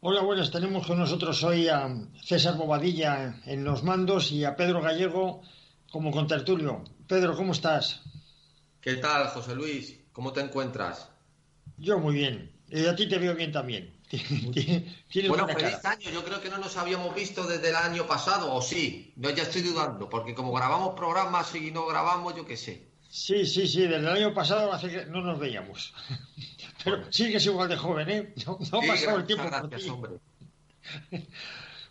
Hola, buenas. Tenemos con nosotros hoy a César Bobadilla en los mandos y a Pedro Gallego como contertulio. Pedro, ¿cómo estás? ¿Qué tal, José Luis? ¿Cómo te encuentras? Yo muy bien. Y a ti te veo bien también. bueno, feliz año. Yo creo que no nos habíamos visto desde el año pasado, o sí. No, ya estoy dudando, porque como grabamos programas y no grabamos, yo qué sé. Sí, sí, sí. Desde el año pasado hace que no nos veíamos. Pero sigues igual de joven, ¿eh? No, ha pasado el tiempo. Gracias, hombre.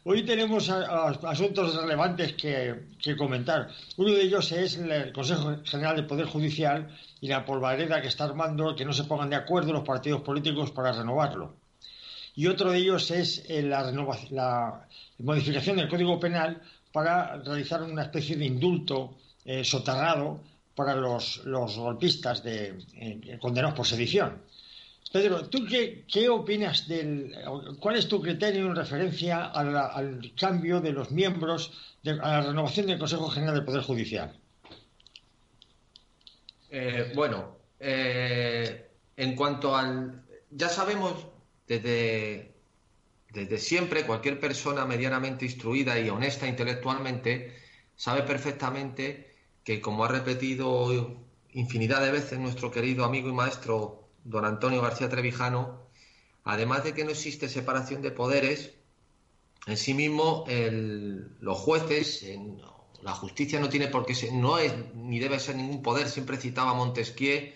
Hoy tenemos asuntos relevantes que, comentar. Uno de ellos es el Consejo General del Poder Judicial y la polvareda que está armando que no se pongan de acuerdo los partidos políticos para renovarlo. Y otro de ellos es eh, la, la modificación del Código Penal para realizar una especie de indulto eh, soterrado para los, golpistas de, eh, condenados por sedición. Pedro, ¿tú qué, opinas del... ¿Cuál es tu criterio en referencia al cambio de los miembros, de, a la renovación del Consejo General del Poder Judicial? Eh, bueno, eh, en cuanto al... Ya sabemos desde, desde siempre, cualquier persona medianamente instruida y honesta intelectualmente sabe perfectamente que, como ha repetido infinidad de veces nuestro querido amigo y maestro don Antonio García Trevijano, además de que no existe separación de poderes, en sí mismo los jueces, la justicia no tiene por qué ser, no es ni debe ser ningún poder. Siempre citaba Montesquieu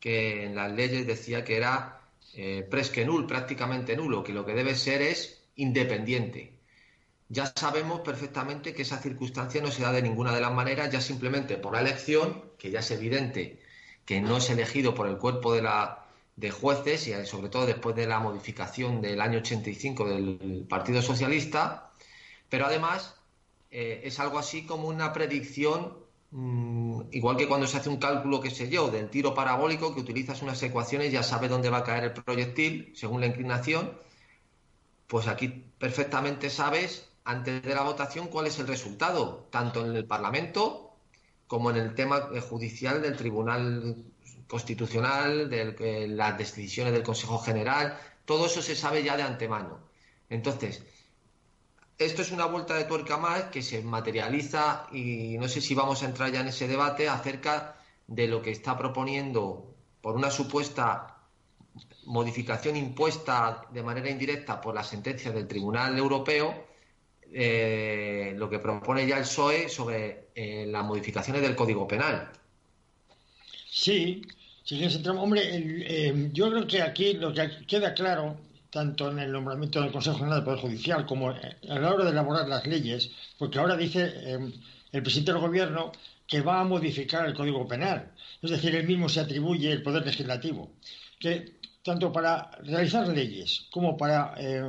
que en las leyes decía que era eh, presque nul, prácticamente nulo, que lo que debe ser es independiente. Ya sabemos perfectamente que esa circunstancia no se da de ninguna de las maneras, ya simplemente por la elección, que ya es evidente que no es elegido por el cuerpo de la, de jueces y sobre todo después de la modificación del año 85 del Partido Socialista, pero además eh, es algo así como una predicción, mm, igual que cuando se hace un cálculo, qué sé yo, del tiro parabólico, que utilizas unas ecuaciones, ya sabes dónde va a caer el proyectil según la inclinación, pues aquí perfectamente sabes antes de la votación cuál es el resultado, tanto en el Parlamento como en el tema judicial del Tribunal constitucional, de las decisiones del Consejo General, todo eso se sabe ya de antemano. Entonces, esto es una vuelta de tuerca más que se materializa y no sé si vamos a entrar ya en ese debate acerca de lo que está proponiendo por una supuesta modificación impuesta de manera indirecta por la sentencia del Tribunal Europeo, eh, lo que propone ya el PSOE sobre eh, las modificaciones del Código Penal. Sí, hombre, eh, yo creo que aquí lo que queda claro, tanto en el nombramiento del Consejo General del Poder Judicial como a la hora de elaborar las leyes, porque ahora dice eh, el presidente del Gobierno que va a modificar el Código Penal. Es decir, él mismo se atribuye el Poder Legislativo. Que tanto para realizar leyes como para eh,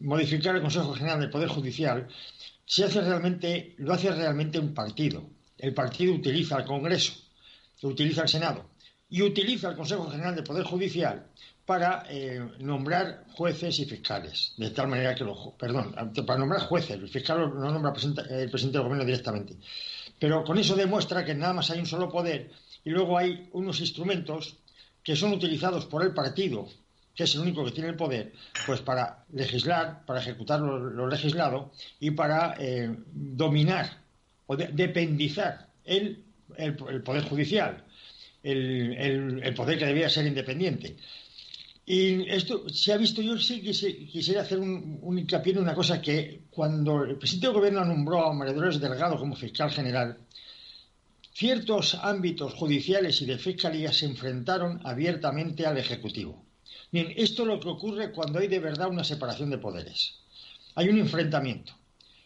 modificar el Consejo General del Poder Judicial, se hace realmente, lo hace realmente un partido. El partido utiliza al Congreso, utiliza el Senado y utiliza el Consejo General del Poder Judicial para eh, nombrar jueces y fiscales, de tal manera que los, perdón, para nombrar jueces, el fiscal lo nombra el presidente del gobierno directamente. Pero con eso demuestra que nada más hay un solo poder y luego hay unos instrumentos que son utilizados por el partido, que es el único que tiene el poder, pues para legislar, para ejecutar lo, legislado y para eh, dominar o dependizar el, el poder judicial el, poder que debía ser independiente. Y esto se ha visto, yo sí quisiera hacer un, hincapié en una cosa que cuando el presidente del gobierno nombró a María Dolores Delgado como fiscal general, ciertos ámbitos judiciales y de fiscalía se enfrentaron abiertamente al Ejecutivo. Bien, esto es lo que ocurre cuando hay de verdad una separación de poderes. Hay un enfrentamiento.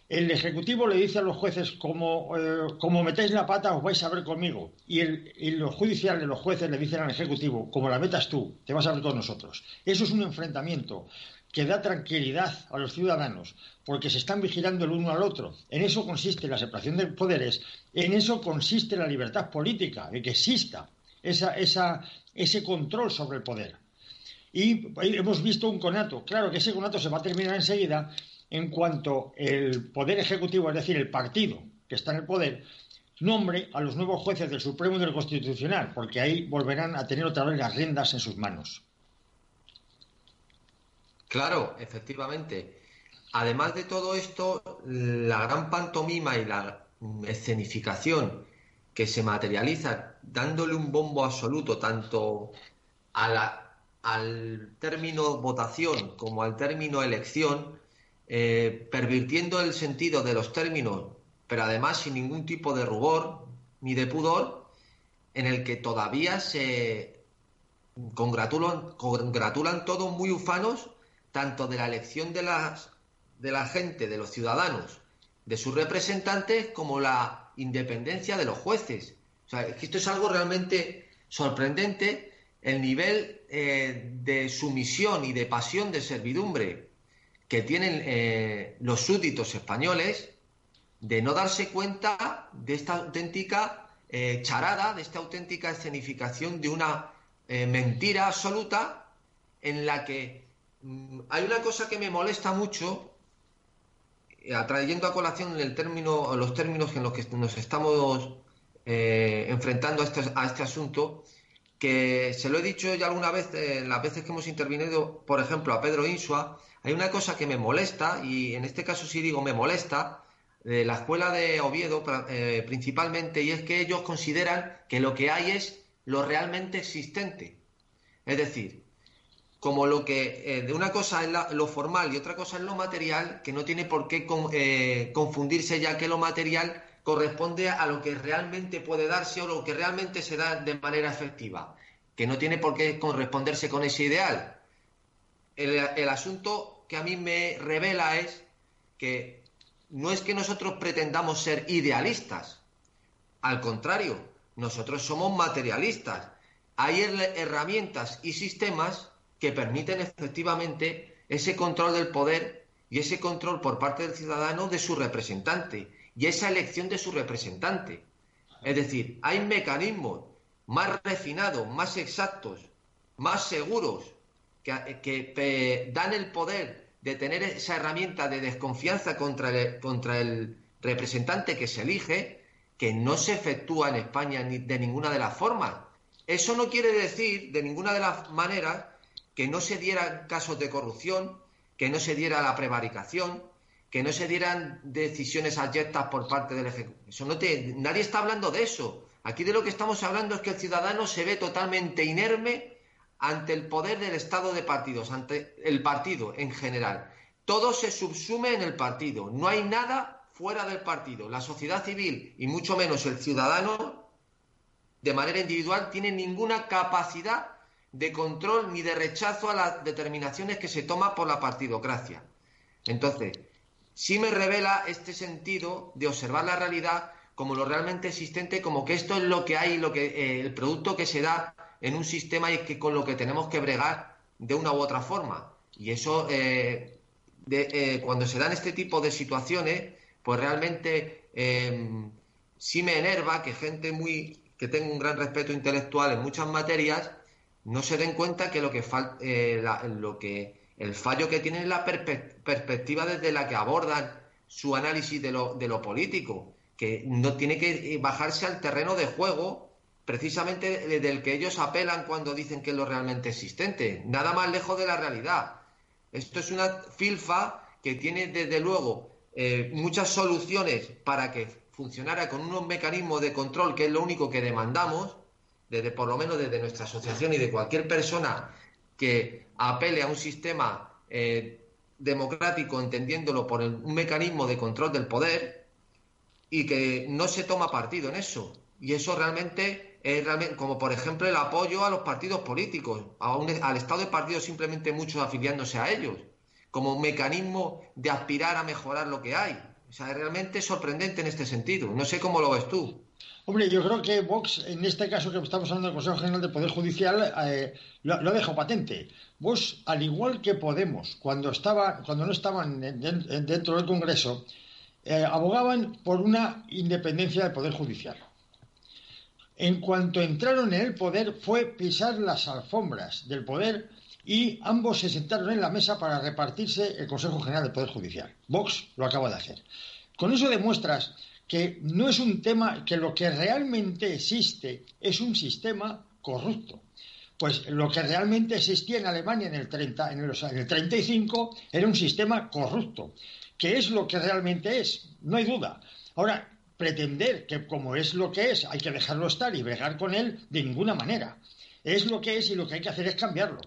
el Ejecutivo le dice a los jueces, como, eh, como metéis la pata os vais a ver conmigo. Y, y los judiciales, los jueces le dicen al Ejecutivo, como la metas tú, te vas a ver con nosotros. Eso es un enfrentamiento que da tranquilidad a los ciudadanos, porque se están vigilando el uno al otro. En eso consiste la separación de poderes, en eso consiste la libertad política, de que exista esa, ese control sobre el poder. Y hemos visto un conato. Claro que ese conato se va a terminar enseguida en cuanto el Poder Ejecutivo, es decir, el partido que está en el poder, nombre a los nuevos jueces del Supremo y del Constitucional, porque ahí volverán a tener otra vez las riendas en sus manos. Claro, efectivamente. Además de todo esto, la gran pantomima y la escenificación que se materializa dándole un bombo absoluto tanto al término votación como al término elección, eh, pervirtiendo el sentido de los términos, pero además sin ningún tipo de rubor ni de pudor, en el que todavía se congratulan, congratulan todos muy ufanos tanto de la elección de, las, de la gente, de los ciudadanos, de sus representantes, como la independencia de los jueces. O sea, esto es algo realmente sorprendente, el nivel eh, de sumisión y de pasión de servidumbre que tienen eh, los súbditos españoles de no darse cuenta de esta auténtica eh, charada, de esta auténtica escenificación de una mentira absoluta en la que hay una cosa que me molesta mucho, eh, atrayendo a colación el término, los términos en los que nos estamos eh, enfrentando a este, a este, asunto, que se lo he dicho ya alguna vez en las veces que hemos intervenido, por ejemplo, a Pedro Insua, hay una cosa que me molesta, y en este caso sí digo me molesta, de la escuela de Oviedo eh, principalmente, y es que ellos consideran que lo que hay es lo realmente existente. Es decir, como lo que eh, de una cosa es lo formal y otra cosa es lo material, que no tiene por qué eh, confundirse ya que lo material corresponde a lo que realmente puede darse o lo que realmente se da de manera efectiva, que no tiene por qué corresponderse con ese ideal. el asunto que a mí me revela es que no es que nosotros pretendamos ser idealistas, al contrario, nosotros somos materialistas. Hay herramientas y sistemas que permiten efectivamente ese control del poder y ese control por parte del ciudadano de su representante y esa elección de su representante. Es decir, hay mecanismos más refinados, más exactos, más seguros, que, dan el poder de tener esa herramienta de desconfianza contra el, contra el representante que se elige, que no se efectúa en España ni de ninguna de las formas. Eso no quiere decir, de ninguna de las maneras, que no se dieran casos de corrupción, que no se diera la prevaricación, que no se dieran decisiones abyectas por parte del Ejecutivo. Eso no te, nadie está hablando de eso. Aquí de lo que estamos hablando es que el ciudadano se ve totalmente inerme ante el poder del Estado de partidos, ante el partido en general. Todo se subsume en el partido. No hay nada fuera del partido. La sociedad civil y mucho menos el ciudadano, de manera individual, tiene ninguna capacidad de control ni de rechazo a las determinaciones que se toma por la partidocracia. Entonces, sí me revela este sentido de observar la realidad como lo realmente existente, como que esto es lo que hay, lo que eh, el producto que se da en un sistema y que con lo que tenemos que bregar de una u otra forma. Y eso, eh, eh, cuando se dan este tipo de situaciones, pues realmente sí me enerva que gente muy que tenga un gran respeto intelectual en muchas materias no se den cuenta que lo que, eh, que el fallo que tienen es la perspectiva desde la que abordan su análisis de lo, de lo político, que no tiene que bajarse al terreno de juego precisamente del que ellos apelan cuando dicen que es lo realmente existente, nada más lejos de la realidad. Esto es una filfa que tiene desde luego eh, muchas soluciones para que funcionara con unos mecanismos de control, que es lo único que demandamos, desde por lo menos desde nuestra asociación y de cualquier persona que apele a un sistema eh, democrático entendiéndolo por un mecanismo de control del poder y que no se toma partido en eso. Y eso realmente es realmente, como por ejemplo el apoyo a los partidos políticos, al estado de partidos simplemente muchos afiliándose a ellos, como un mecanismo de aspirar a mejorar lo que hay. Sea, realmente sorprendente en este sentido. No sé cómo lo ves tú. Hombre, yo creo que Vox, en este caso que estamos hablando del Consejo General del Poder Judicial, eh, lo, dejado patente. Vox, al igual que Podemos, cuando, estaba, cuando no estaban dentro del Congreso, eh, abogaban por una independencia del Poder Judicial. En cuanto entraron en el poder, fue pisar las alfombras del poder y ambos se sentaron en la mesa para repartirse el Consejo General del Poder Judicial. Vox lo acaba de hacer. Con eso demuestras que no es un tema, que lo que realmente existe es un sistema corrupto. Pues lo que realmente existía en Alemania en el, 30, en el 35 era un sistema corrupto, que es lo que realmente es, no hay duda. Ahora, pretender que como es lo que es hay que dejarlo estar y bregar con él, de ninguna manera. Es lo que es y lo que hay que hacer es cambiarlo.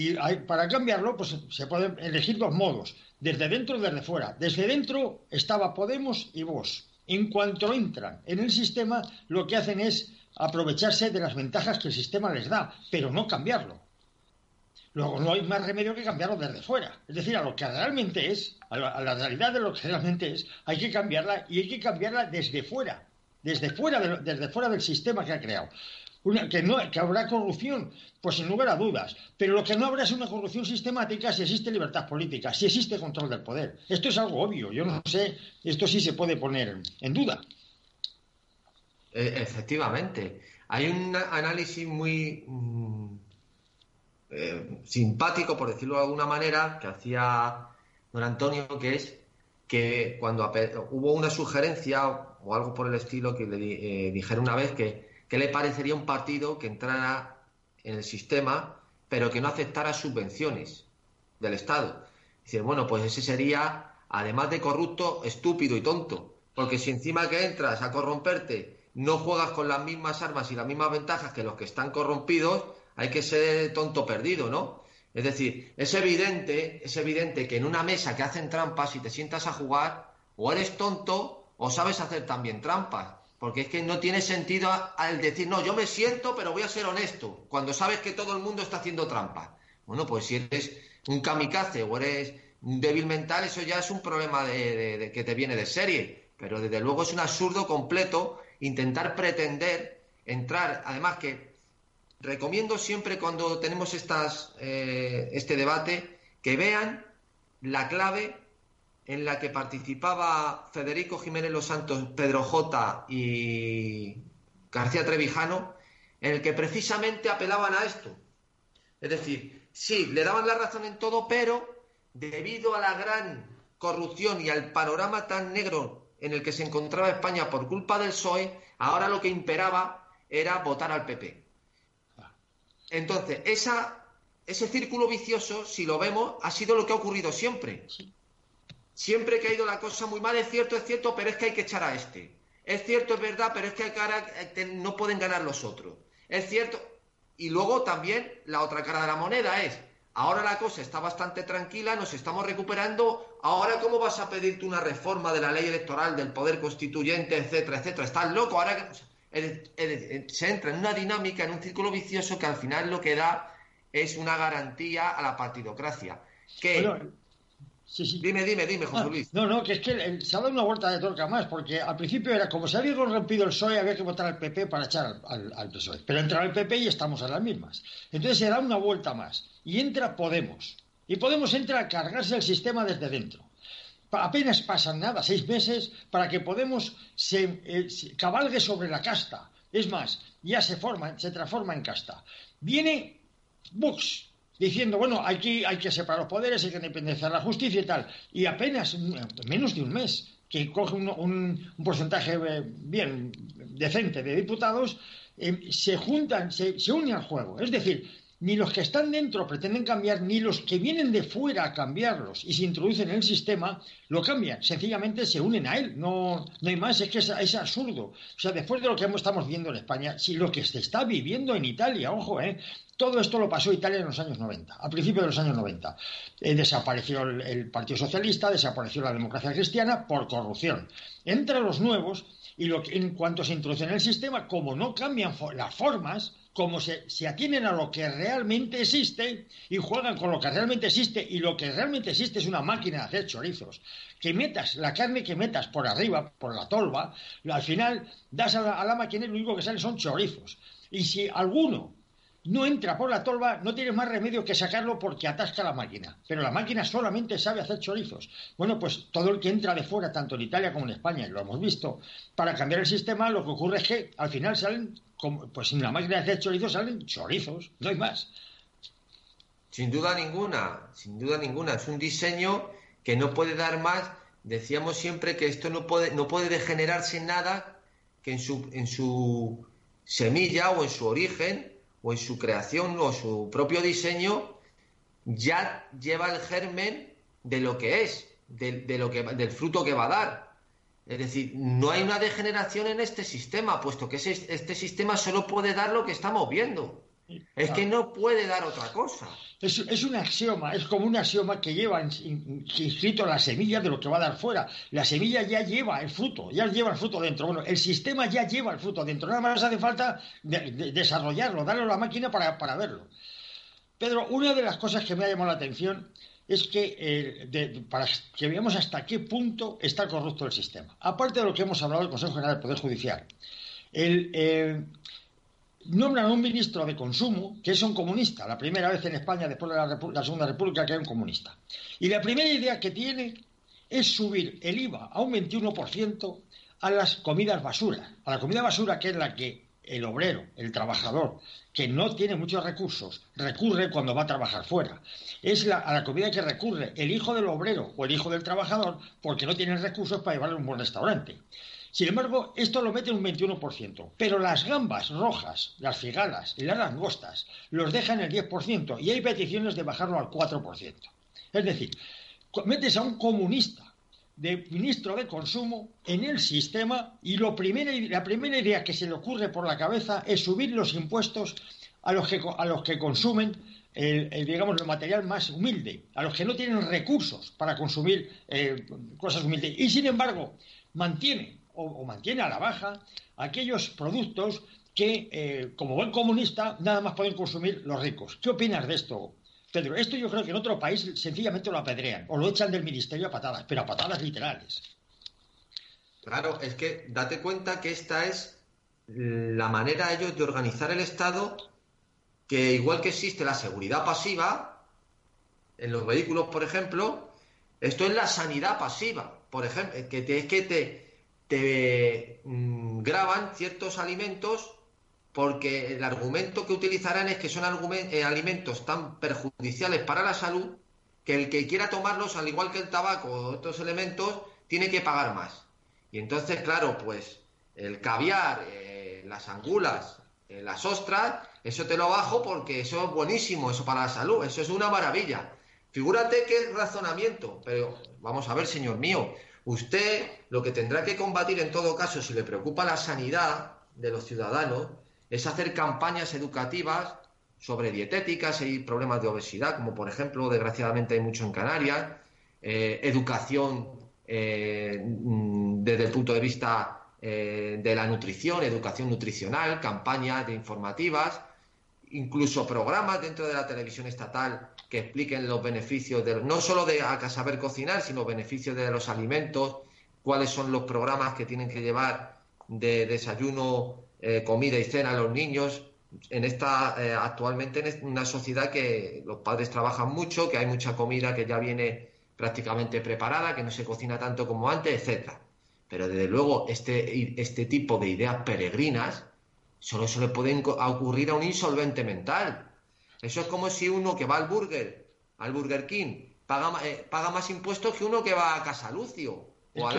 Y para cambiarlo, pues se pueden elegir dos modos, desde dentro y desde fuera. Desde dentro estaba Podemos y vos. En cuanto entran en el sistema, lo que hacen es aprovecharse de las ventajas que el sistema les da, pero no cambiarlo. Luego no hay más remedio que cambiarlo desde fuera. Es decir, a lo que realmente es, a la, realidad de lo que realmente es, hay que cambiarla y hay que cambiarla desde fuera, desde fuera, desde fuera del sistema que ha creado que, no, que habrá corrupción, pues sin lugar a dudas. Pero lo que no habrá es una corrupción sistemática si existe libertad política, si existe control del poder. Esto es algo obvio. Yo no sé, esto sí se puede poner en duda. E, efectivamente. Hay un análisis muy mm, eh, simpático, por decirlo de alguna manera, que hacía don Antonio, que es que cuando hubo una sugerencia o algo por el estilo que le eh, dijeron una vez que ¿Qué le parecería un partido que entrara en el sistema pero que no aceptara subvenciones del Estado? Dice, bueno, pues ese sería, además de corrupto, estúpido y tonto. Porque si encima que entras a corromperte no juegas con las mismas armas y las mismas ventajas que los que están corrompidos, hay que ser tonto perdido, ¿no? Es decir, es evidente, es evidente que en una mesa que hacen trampas, si te sientas a jugar, o eres tonto o sabes hacer también trampas. Porque es que no tiene sentido al decir, no, yo me siento, pero voy a ser honesto, cuando sabes que todo el mundo está haciendo trampa. Bueno, pues si eres un kamikaze o eres un débil mental, eso ya es un problema de, que te viene de serie. Pero desde luego es un absurdo completo intentar pretender entrar, además que recomiendo siempre cuando tenemos estas, eh, este debate que vean la clave en la que participaba Federico Jiménez Los Santos, Pedro J y García Trevijano, en el que precisamente apelaban a esto. Es decir, sí, le daban la razón en todo, pero debido a la gran corrupción y al panorama tan negro en el que se encontraba España por culpa del PSOE, ahora lo que imperaba era votar al PP. Entonces, ese círculo vicioso, si lo vemos, ha sido lo que ha ocurrido siempre siempre que ha ido la cosa muy mal, es cierto, es cierto, pero es que hay que echar a este. Es cierto, es verdad, pero es que eh, no pueden ganar los otros. Es cierto. Y luego también la otra cara de la moneda es, ahora la cosa está bastante tranquila, nos estamos recuperando, ahora cómo vas a pedirte una reforma de la ley electoral, del poder constituyente, etcétera, etcétera. Estás loco, ahora se entra en una dinámica, en un círculo vicioso que al final lo que da es una garantía a la partidocracia. Que Dime, dime, dime, José ah, Luis. No, no, que es que se ha dado una vuelta de torca más, porque al principio era como si había corrompido el PSOE, había que votar al PP para echar al, PSOE. Pero entra el PP y estamos a las mismas. Entonces se da una vuelta más. Y entra Podemos. Y Podemos entra a cargarse el sistema desde dentro. Apenas pasan nada, seis meses, para que Podemos se, eh, se cabalgue sobre la casta. Es más, ya se forma, se transforma en casta. Viene Vox, diciendo, bueno, aquí hay que separar los poderes, hay que independizar la justicia y tal. Y apenas menos de un mes que coge un, porcentaje eh, bien decente de diputados, eh, se juntan, se, se unen al juego. Es decir, ni los que están dentro pretenden cambiar, ni los que vienen de fuera a cambiarlos y se introducen en el sistema, lo cambian. Sencillamente se unen a él. No, no hay más, es que es, absurdo. O sea, después de lo que estamos viendo en España, si lo que se está viviendo en Italia, ojo, eh, todo esto lo pasó Italia en los años 90, a principios de los años 90. Eh, desapareció el, Partido Socialista, desapareció la democracia cristiana por corrupción. Entran los nuevos y lo en cuanto se introducen en el sistema, como no cambian las formas, como se, se, atienen a lo que realmente existe y juegan con lo que realmente existe y lo que realmente existe es una máquina de hacer chorizos. Que metas la carne que metas por arriba, por la tolva, al final das a la, a la máquina y lo único que sale son chorizos. Y si alguno no entra por la tolva, no tienes más remedio que sacarlo porque atasca la máquina. Pero la máquina solamente sabe hacer chorizos. Bueno, pues todo el que entra de fuera, tanto en Italia como en España, lo hemos visto, para cambiar el sistema, lo que ocurre es que al final salen, pues sin la máquina de hacer chorizos, salen chorizos, no hay más. Sin duda ninguna, sin duda ninguna. Es un diseño que no puede dar más. Decíamos siempre que esto no puede, no puede degenerarse en nada que en su, en su semilla o en su origen o en su creación o su propio diseño ya lleva el germen de lo que es, de, lo que, del fruto que va a dar. Es decir, no hay una degeneración en este sistema, puesto que este sistema solo puede dar lo que estamos viendo. Es que no puede dar otra cosa. Es, es, un axioma, es como un axioma que lleva inscrito la semilla de lo que va a dar fuera. La semilla ya lleva el fruto, ya lleva el fruto dentro. Bueno, el sistema ya lleva el fruto dentro. Nada más hace falta desarrollarlo, darle a la máquina para, para, verlo. Pedro, una de las cosas que me ha llamado la atención es que eh, para que veamos hasta qué punto está corrupto el sistema. Aparte de lo que hemos hablado del Consejo General del Poder Judicial, el, eh, nombran a un ministro de consumo que es un comunista, la primera vez en España después de la, Segunda República que hay un comunista. Y la primera idea que tiene es subir el IVA a un 21% a las comidas basura, a la comida basura que es la que el obrero, el trabajador, que no tiene muchos recursos, recurre cuando va a trabajar fuera. Es a la comida que recurre el hijo del obrero o el hijo del trabajador porque no tiene recursos para llevarle a un buen restaurante. Sin embargo, esto lo mete un 21%, pero las gambas rojas, las figalas y las langostas los dejan el 10% y hay peticiones de bajarlo al 4%. Es decir, metes a un comunista de ministro de consumo en el sistema y la primera idea que se le ocurre por la cabeza es subir los impuestos a los que, a los que consumen el, digamos, el material más humilde, a los que no tienen recursos para consumir eh, cosas humildes. Y sin embargo, mantiene o, mantiene a la baja aquellos productos que, eh, como buen comunista, nada más pueden consumir los ricos. ¿Qué opinas de esto, Pedro? Esto yo creo que en otro país sencillamente lo apedrean o lo echan del ministerio a patadas, pero a patadas literales. Claro, es que date cuenta que esta es la manera ellos de organizar el Estado, que igual que existe la seguridad pasiva en los vehículos, por ejemplo, esto es la sanidad pasiva, por ejemplo, que es que te, te mm, graban ciertos alimentos porque el argumento que utilizarán es que son eh, alimentos tan perjudiciales para la salud que el que quiera tomarlos, al igual que el tabaco o otros elementos, tiene que pagar más. Y entonces, claro, pues el caviar, eh, las angulas, eh, las ostras, eso te lo bajo porque eso es buenísimo, eso para la salud, eso es una maravilla. Figúrate qué razonamiento, pero vamos a ver, señor mío, Usted lo que tendrá que combatir en todo caso, si le preocupa la sanidad de los ciudadanos, es hacer campañas educativas sobre dietéticas y problemas de obesidad, como por ejemplo, desgraciadamente hay mucho en Canarias, eh, educación eh, mm, desde el punto de vista eh, de la nutrición, educación nutricional, campañas de informativas, incluso programas dentro de la televisión estatal que expliquen los beneficios de no solo de saber cocinar, sino beneficios de los alimentos, cuáles son los programas que tienen que llevar de desayuno, eh, comida y cena a los niños. En esta eh, actualmente en una sociedad que los padres trabajan mucho, que hay mucha comida que ya viene prácticamente preparada, que no se cocina tanto como antes, etcétera. Pero desde luego este, este tipo de ideas peregrinas solo se le pueden ocurrir a un insolvente mental, eso es como si uno que va al Burger, al Burger King, paga, eh, paga más impuestos que uno que va a Casa Lucio o al.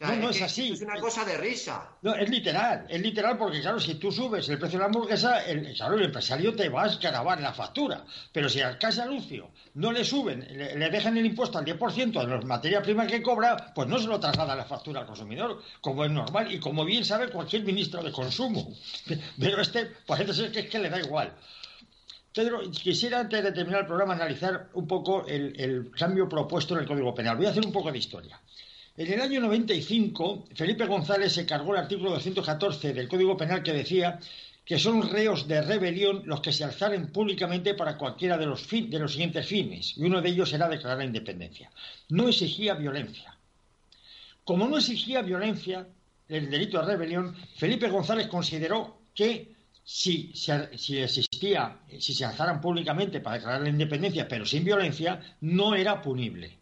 No, no, es, así. Es una cosa de risa. No, es literal, es literal porque, claro, si tú subes el precio de la hamburguesa, el, claro, el empresario te va a escarabar la factura. Pero si a Casa Lucio no le suben, le, dejan el impuesto al 10% de las materias primas que cobra, pues no se lo traslada la factura al consumidor, como es normal y como bien sabe cualquier ministro de consumo. Pero este parece ser que es que le da igual. Pedro, quisiera antes de terminar el programa analizar un poco el, cambio propuesto en el Código Penal. Voy a hacer un poco de historia. En el año 95, Felipe González se cargó el artículo 214 del Código Penal que decía que son reos de rebelión los que se alzaren públicamente para cualquiera de los, de los siguientes fines, y uno de ellos era declarar la independencia. No exigía violencia. Como no exigía violencia, el delito de rebelión, Felipe González consideró que si, si, existía, si se alzaran públicamente para declarar la independencia, pero sin violencia, no era punible.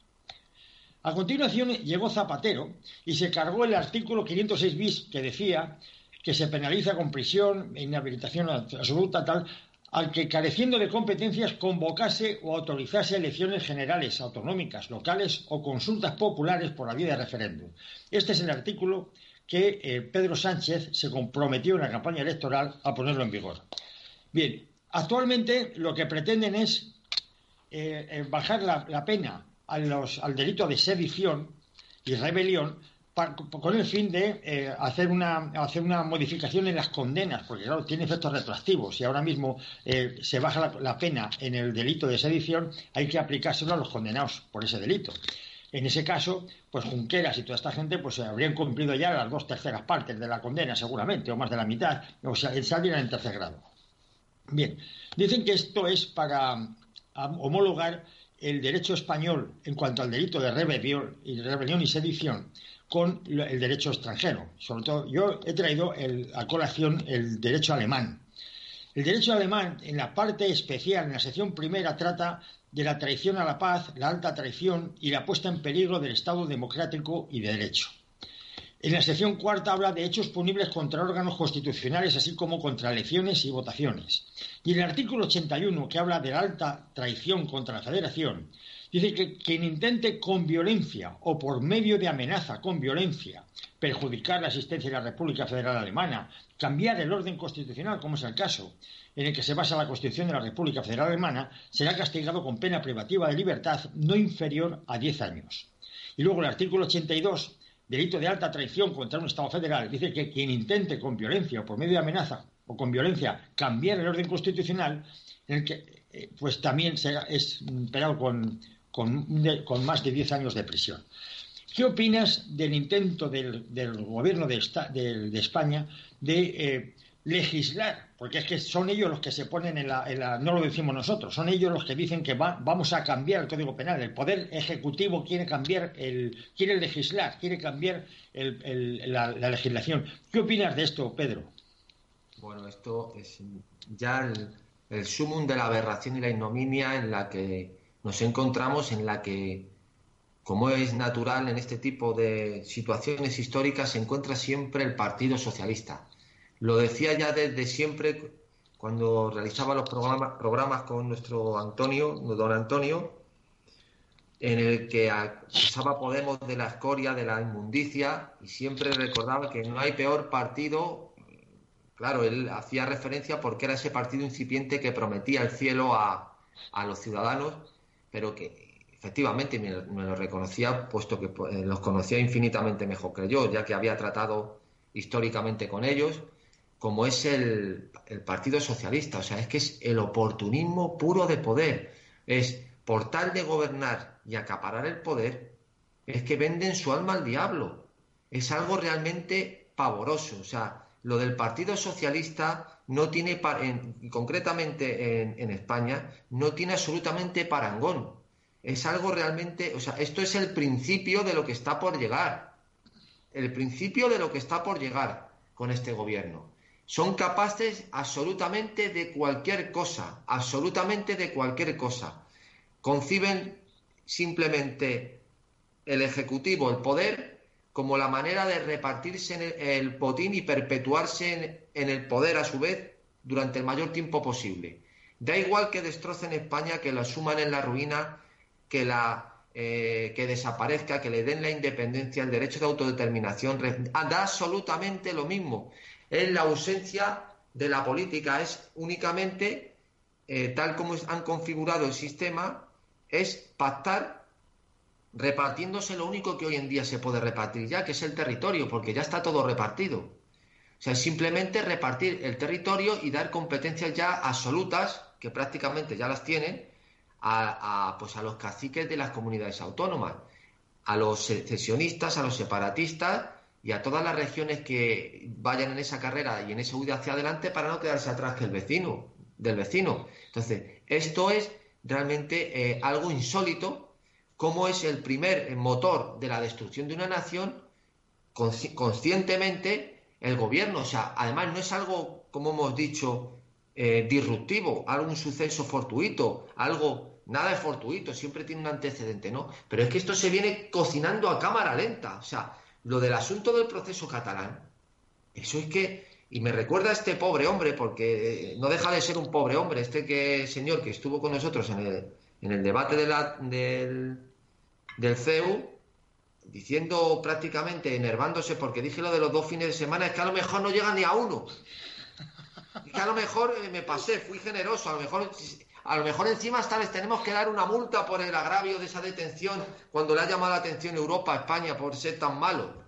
A continuación llegó Zapatero y se cargó el artículo 506 bis que decía que se penaliza con prisión, inhabilitación absoluta, tal, al que careciendo de competencias convocase o autorizase elecciones generales, autonómicas, locales o consultas populares por la vía de referéndum. Este es el artículo que eh, Pedro Sánchez se comprometió en la campaña electoral a ponerlo en vigor. Bien, actualmente lo que pretenden es eh, eh, bajar la, pena al delito de sedición y rebelión con el fin de hacer, una, hacer una modificación en las condenas, porque claro, tiene efectos retroactivos y ahora mismo se baja la, pena en el delito de sedición, hay que aplicárselo a los condenados por ese delito. En ese caso, pues Junqueras y toda esta gente pues habrían cumplido ya las dos terceras partes de la condena, seguramente, o más de la mitad, o sea, saldrían en tercer grado. Bien, dicen que esto es para homologar el derecho español en cuanto al delito de rebelión y, rebelión y sedición con el derecho extranjero. Sobre todo, yo he traído a colación el derecho alemán. El derecho alemán, en la parte especial, en la sección primera, trata de la traición a la paz, la alta traición y la puesta en peligro del Estado democrático y de derecho. En la sección cuarta habla de hechos punibles contra órganos constitucionales, así como contra elecciones y votaciones. Y en el artículo 81, que habla de la alta traición contra la Federación, dice que quien intente con violencia o por medio de amenaza con violencia perjudicar la existencia de la República Federal Alemana, cambiar el orden constitucional, como es el caso, en el que se basa la Constitución de la República Federal Alemana, será castigado con pena privativa de libertad no inferior a 10 años. Y luego el artículo 82, delito de alta traición contra un Estado federal, dice que quien intente con violencia o por medio de amenaza o con violencia cambiar el orden constitucional, eh, pues también es penado con, con, más de 10 años de prisión. ¿Qué opinas del intento del, gobierno de, España de eh, legislar, porque es que son ellos los que se ponen en la, no lo decimos nosotros, son ellos los que dicen que vamos a cambiar el Código Penal. El Poder Ejecutivo quiere cambiar, el, quiere legislar, quiere cambiar la, legislación. ¿Qué opinas de esto, Pedro? Bueno, esto es ya el, el sumum de la aberración y la ignominia en la que nos encontramos, en la que, como es natural en este tipo de situaciones históricas, se encuentra siempre el Partido Socialista lo decía ya desde siempre cuando realizaba los programas, con nuestro Antonio, don Antonio, en el que acusaba Podemos de la escoria, de la inmundicia, y siempre recordaba que no hay peor partido. Claro, él hacía referencia porque era ese partido incipiente que prometía el cielo a, los ciudadanos, pero que efectivamente me, me, lo reconocía, puesto que pues, los conocía infinitamente mejor que yo, ya que había tratado históricamente con ellos como es el, Partido Socialista. O sea, es que es el oportunismo puro de poder. Es por tal de gobernar y acaparar el poder, es que venden su alma al diablo. Es algo realmente pavoroso. O sea, lo del Partido Socialista no tiene, en, concretamente en, en, España, no tiene absolutamente parangón. Es algo realmente, o sea, esto es el principio de lo que está por llegar. El principio de lo que está por llegar con este gobierno son capaces absolutamente de cualquier cosa, absolutamente de cualquier cosa. Conciben simplemente el Ejecutivo, el poder, como la manera de repartirse el, potín y perpetuarse en, el poder a su vez durante el mayor tiempo posible. Da igual que destrocen España, que la suman en la ruina, que la eh, que desaparezca, que le den la independencia, el derecho de autodeterminación, da absolutamente lo mismo es la ausencia de la política, es únicamente, eh, tal como han configurado el sistema, es pactar repartiéndose lo único que hoy en día se puede repartir ya, que es el territorio, porque ya está todo repartido. O sea, es simplemente repartir el territorio y dar competencias ya absolutas, que prácticamente ya las tienen, a, pues a los caciques de las comunidades autónomas, a los secesionistas, a los separatistas y a todas las regiones que vayan en esa carrera y en esa huida hacia adelante para no quedarse atrás que el vecino, del vecino. Entonces, esto es realmente eh, algo insólito, como es el primer motor de la destrucción de una nación, conscientemente el gobierno, o sea, además no es algo, como hemos dicho, eh, disruptivo, algo un suceso fortuito, algo nada es fortuito, siempre tiene un antecedente, ¿no? Pero es que esto se viene cocinando a cámara lenta, o sea, lo del asunto del proceso catalán, eso es que, y me recuerda a este pobre hombre, porque no deja de ser un pobre hombre, este que señor que estuvo con nosotros en el, en el debate del, del CEU, diciendo prácticamente, enervándose, porque dije lo de los dos fines de semana, es que a lo mejor no llega ni a uno. Es que a lo mejor eh, me pasé, fui generoso, a lo mejor a lo mejor encima esta vez tenemos que dar una multa por el agravio de esa detención cuando le ha llamado la atención Europa, España, por ser tan malo.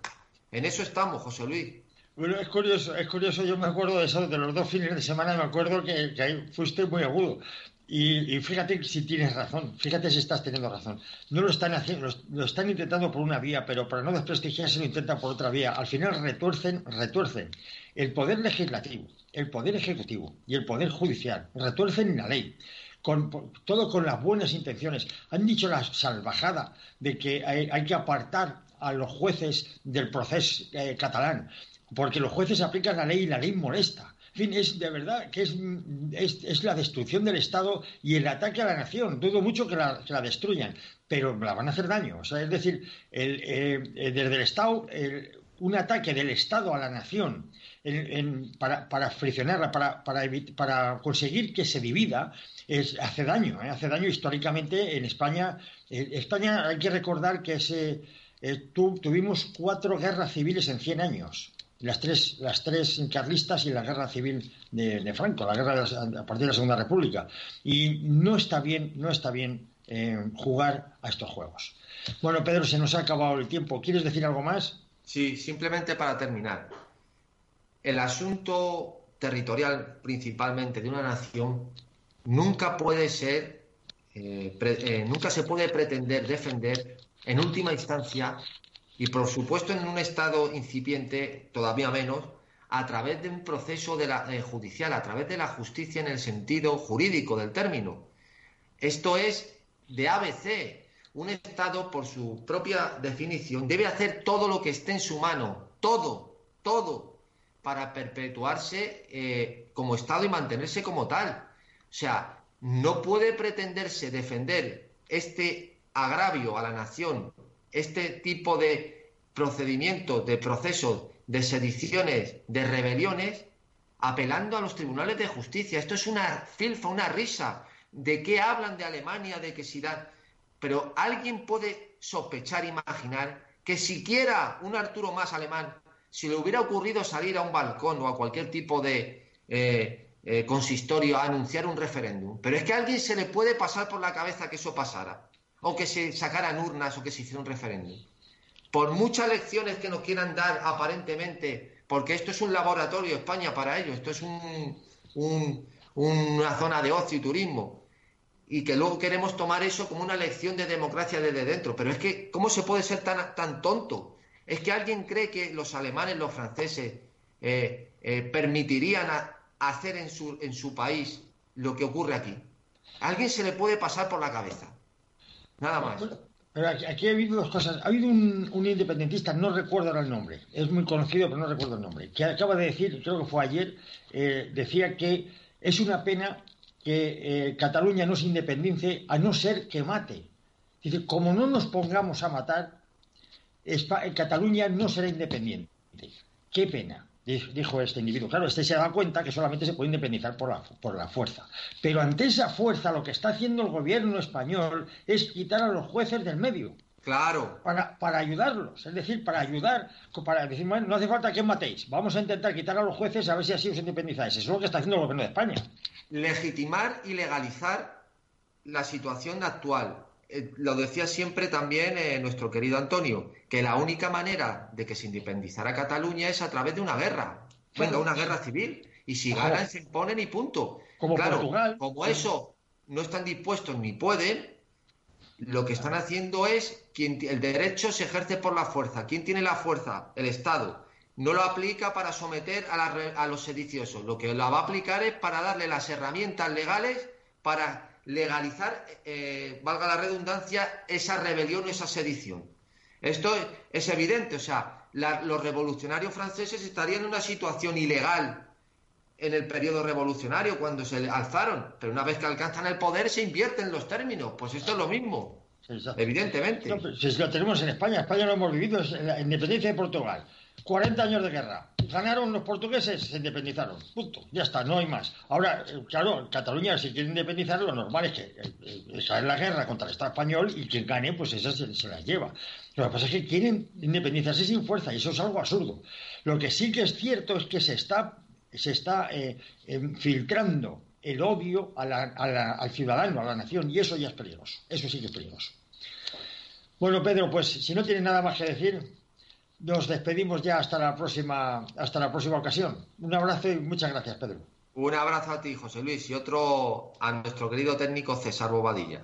En eso estamos, José Luis. Bueno, es curioso, es curioso, yo me acuerdo de eso, de los dos fines de semana, me acuerdo que, ahí fuiste muy agudo. Y, fíjate si tienes razón, fíjate si estás teniendo razón. No lo están haciendo, lo, están intentando por una vía, pero para no desprestigiarse lo intentan por otra vía. Al final retuercen, retuercen el poder legislativo, el poder ejecutivo y el poder judicial, retuercen la ley todo con las buenas intenciones. Han dicho la salvajada de que hay, que apartar a los jueces del proceso eh, catalán, porque los jueces aplican la ley y la ley molesta. En fin, es de verdad que es, la destrucción del Estado y el ataque a la nación. Dudo mucho que la, destruyan, pero la van a hacer daño. O sea, es decir, el, eh, desde el Estado, un ataque del Estado a la nación para, para, friccionarla, para, para, para, conseguir que se divida, hace daño, ¿eh? hace daño históricamente en España. En España hay que recordar que ese, eh, tuvimos cuatro guerras civiles en 100 años. Las tres, las tres carlistas y la guerra civil de, Franco, la guerra a partir de la Segunda República. Y no está bien, no está bien eh, jugar a estos juegos. Bueno, Pedro, se nos ha acabado el tiempo. ¿Quieres decir algo más? Sí, simplemente para terminar. El asunto territorial principalmente de una nación nunca puede ser, eh, eh, nunca se puede pretender defender en última instancia y por supuesto en un estado incipiente todavía menos a través de un proceso de la, eh, judicial, a través de la justicia en el sentido jurídico del término. Esto es de ABC. Un Estado, por su propia definición, debe hacer todo lo que esté en su mano, todo, todo, para perpetuarse como Estado y mantenerse como tal. O sea, no puede pretenderse defender este agravio a la nación, este tipo de procedimientos, de procesos, de sediciones, de rebeliones, apelando a los tribunales de justicia. Esto es una filfa, una risa. ¿De qué hablan de Alemania, de que si dan... Pero alguien puede sospechar, imaginar que siquiera un Arturo más alemán, si le hubiera ocurrido salir a un balcón o a cualquier tipo de eh, eh, consistorio a anunciar un referéndum. Pero es que a alguien se le puede pasar por la cabeza que eso pasara, o que se sacaran urnas o que se hiciera un referéndum. Por muchas lecciones que nos quieran dar aparentemente, porque esto es un laboratorio España para ello, esto es una zona de ocio y turismo, y que luego queremos tomar eso como una lección de democracia desde dentro. Pero es que, ¿cómo se puede ser tan, tan tonto? Es que alguien cree que los alemanes, los franceses, eh, eh, permitirían hacer en su, en su país lo que ocurre aquí. Alguien se le puede pasar por la cabeza. Nada más. Pero aquí, ha habido dos cosas. Ha habido un, independentista, no recuerdo ahora el nombre, es muy conocido, pero no recuerdo el nombre, que acaba de decir, creo que fue ayer, eh, decía que es una pena que Cataluña no se independice a no ser que mate. Dice, como no nos pongamos a matar, Cataluña no será independiente. Qué pena dijo este individuo. Claro, este se da cuenta que solamente se puede independizar por la, por la fuerza. Pero ante esa fuerza lo que está haciendo el gobierno español es quitar a los jueces del medio. Claro. Para, para ayudarlos, es decir, para ayudar, para decir, bueno, no hace falta que matéis, vamos a intentar quitar a los jueces a ver si así os independizáis. Eso es lo que está haciendo el gobierno de España. Legitimar y legalizar la situación actual. Eh, lo decía siempre también eh, nuestro querido Antonio, que la única manera de que se independizara Cataluña es a través de una guerra, venga, una guerra civil, y si ganan se imponen y punto. Como claro, como eso no están dispuestos ni pueden, lo que están haciendo es quien el derecho se ejerce por la fuerza. ¿Quién tiene la fuerza? El Estado. No lo aplica para someter a, los sediciosos. Lo que la va a aplicar es para darle las herramientas legales para legalizar, eh, valga la redundancia, esa rebelión esa sedición. Esto es, evidente. O sea, los revolucionarios franceses estarían en una situación ilegal en el periodo revolucionario cuando se alzaron, pero una vez que alcanzan el poder se invierten los términos. Pues esto es lo mismo, evidentemente. si lo tenemos en España, España lo hemos vivido, es la independencia de Portugal. 40 años de guerra. Ganaron los portugueses, se independizaron. Punto. Ya está, no hay más. Ahora, eh, claro, Cataluña, si quiere independizar, lo normal es que eh, eh, esa es la guerra contra el Estado español y quien gane, pues esa se, se las lleva. Lo que pasa es que quieren independizarse sin fuerza y eso es algo absurdo. Lo que sí que es cierto es que se está se está eh, filtrando el odio al ciudadano, a la nación, y eso ya es peligroso. Eso sí que es peligroso. Bueno, Pedro, pues si no tienes nada más que decir, nos despedimos ya hasta la próxima, hasta la próxima ocasión. Un abrazo y muchas gracias, Pedro. Un abrazo a ti, José Luis, y otro a nuestro querido técnico César Bobadilla.